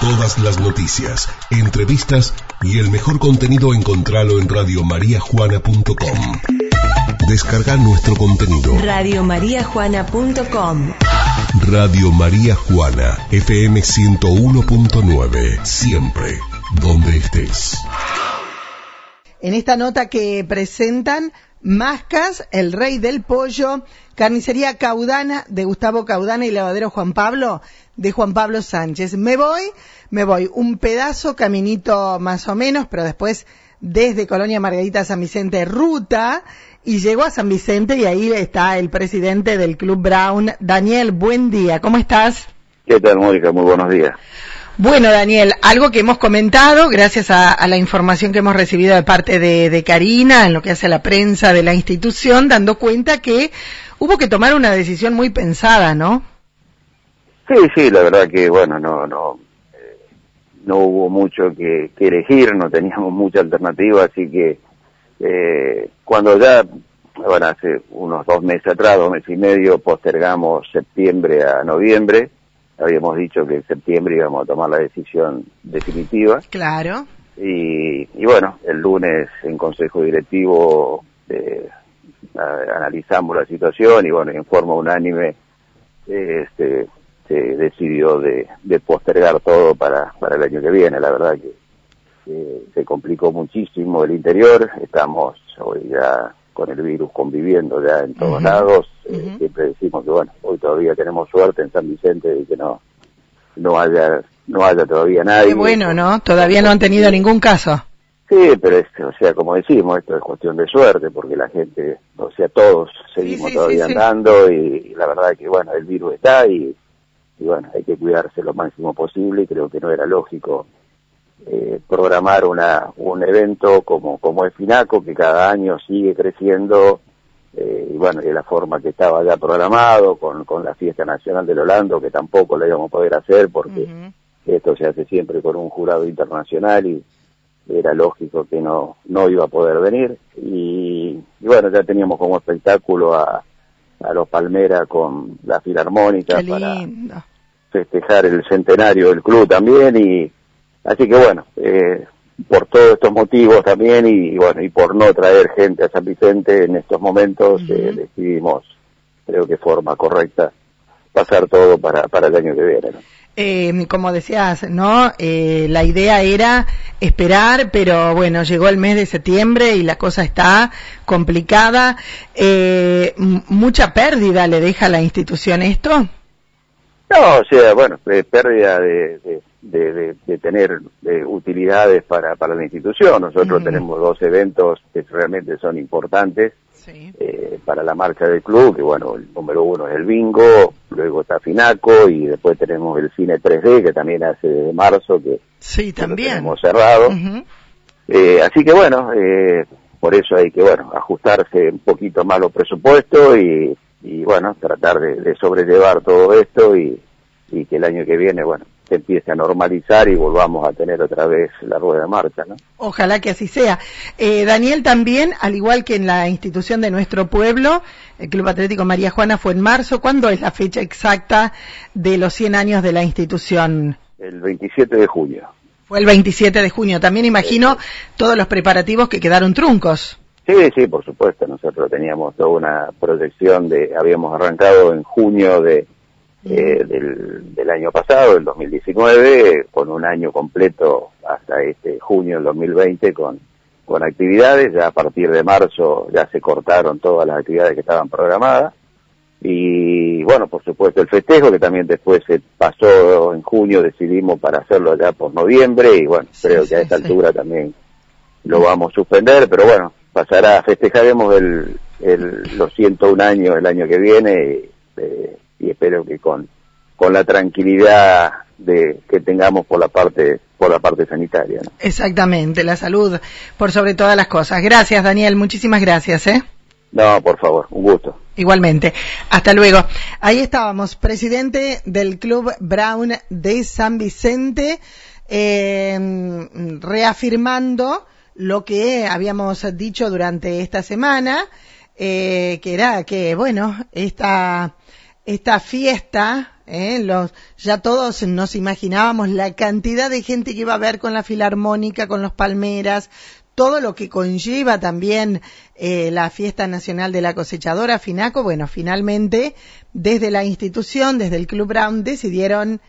Todas las noticias, entrevistas y el mejor contenido encontralo en radiomariajuana.com. Descarga nuestro contenido. Radiomariajuana.com Radio María Juana, FM 101.9, siempre, donde estés. En esta nota que presentan Mascas, el rey del pollo, carnicería Caudana de Gustavo Caudana y lavadero Juan Pablo de Juan Pablo Sánchez. Me voy, me voy un pedazo, caminito más o menos, pero después desde Colonia Margarita San Vicente, ruta, y llego a San Vicente y ahí está el presidente del Club Brown, Daniel, buen día, ¿cómo estás? ¿Qué tal, Mónica? Muy buenos días. Bueno, Daniel, algo que hemos comentado, gracias a, la información que hemos recibido de parte de, de, Karina, en lo que hace la prensa de la institución, dando cuenta que hubo que tomar una decisión muy pensada, ¿no? Sí, sí, la verdad que, bueno, no, no, eh, no hubo mucho que, elegir, no teníamos mucha alternativa, así que eh, cuando ya, bueno, hace unos dos meses atrás, dos meses y medio, postergamos septiembre a noviembre, habíamos dicho que en septiembre íbamos a tomar la decisión definitiva. Claro. Y, bueno, el lunes en Consejo Directivo eh, analizamos la situación y bueno, en forma unánime este, se decidió de, postergar todo para, para el año que viene. La verdad que se complicó muchísimo el interior, estamos hoy ya con el virus conviviendo ya en todos lados. Eh, siempre decimos que bueno, hoy todavía tenemos suerte en San Vicente de que no no haya no haya todavía nadie. Qué bueno, ¿no? Todavía no han tenido ningún caso. Sí, pero es, o sea, como decimos, esto es cuestión de suerte, porque la gente, o sea, todos seguimos todavía andando y, la verdad que, bueno, el virus está y, y, bueno, hay que cuidarse lo máximo posible y creo que no era lógico eh, programar una, un evento como, como el FINACO, que cada año sigue creciendo, eh, y bueno, de la forma que estaba ya programado, con, con la fiesta nacional del Holando, que tampoco la íbamos a poder hacer porque esto se hace siempre con un jurado internacional y era lógico que no, no iba a poder venir. Y, bueno, ya teníamos como espectáculo a, a los Palmeras con la Filarmónica para festejar el centenario del club también y Así que bueno, eh, por todos estos motivos también y, bueno, y por no traer gente a San Vicente en estos momentos, eh, decidimos, creo que forma correcta, pasar todo para, para el año que viene. Eh, como decías, ¿no? la idea era esperar, pero bueno, llegó el mes de septiembre y la cosa está complicada. ¿Mucha pérdida le deja la institución esto? No, o sea, bueno, pérdida de, de, de, tener utilidades para, para la institución. Nosotros tenemos dos eventos que realmente son importantes eh, para la marcha del club, que bueno, el número uno es el bingo, luego está Finaco y después tenemos el cine 3D que también hace desde marzo, que sí, también. hemos cerrado. eh, así que bueno, eh, por eso hay que bueno ajustarse un poquito más los presupuestos y, y bueno, tratar de, de sobrellevar todo esto y, y que el año que viene, bueno, se empiece a normalizar y volvamos a tener otra vez la rueda de marcha. ¿no? Ojalá que así sea. Eh, Daniel, también, al igual que en la institución de nuestro pueblo, el Club Atlético María Juana fue en marzo. ¿Cuándo es la fecha exacta de los 100 años de la institución? El 27 de junio. Fue el 27 de junio. También imagino todos los preparativos que quedaron truncos. Sí, sí, por supuesto. Nosotros teníamos toda una proyección de, habíamos arrancado en junio de eh, del, del, año pasado, del 2019, con un año completo hasta este junio del 2020 con, con actividades. Ya a partir de marzo ya se cortaron todas las actividades que estaban programadas. Y bueno, por supuesto el festejo que también después se pasó en junio, decidimos para hacerlo ya por noviembre y bueno, creo que a esta altura también lo vamos a suspender, pero bueno, pasará, festejaremos el, el, los 101 años el año que viene. Eh, y espero que con, con la tranquilidad de que tengamos por la parte por la parte sanitaria. Exactamente, la salud por sobre todas las cosas. Gracias, Daniel, muchísimas gracias, ¿eh? No, por favor, un gusto. Igualmente. Hasta luego. Ahí estábamos, presidente del Club Brown de San Vicente, eh, reafirmando lo que habíamos dicho durante esta semana, eh, que era que, bueno, esta esta fiesta ¿eh? Los, ya todos nos imaginábamos la cantidad de gente que iba a ver con la filarmónica, con los palmeras, todo lo que conlleva también eh, la fiesta nacional de la cosechadora Finaco. Bueno, finalmente desde la institución, desde el Club Brown, decidieron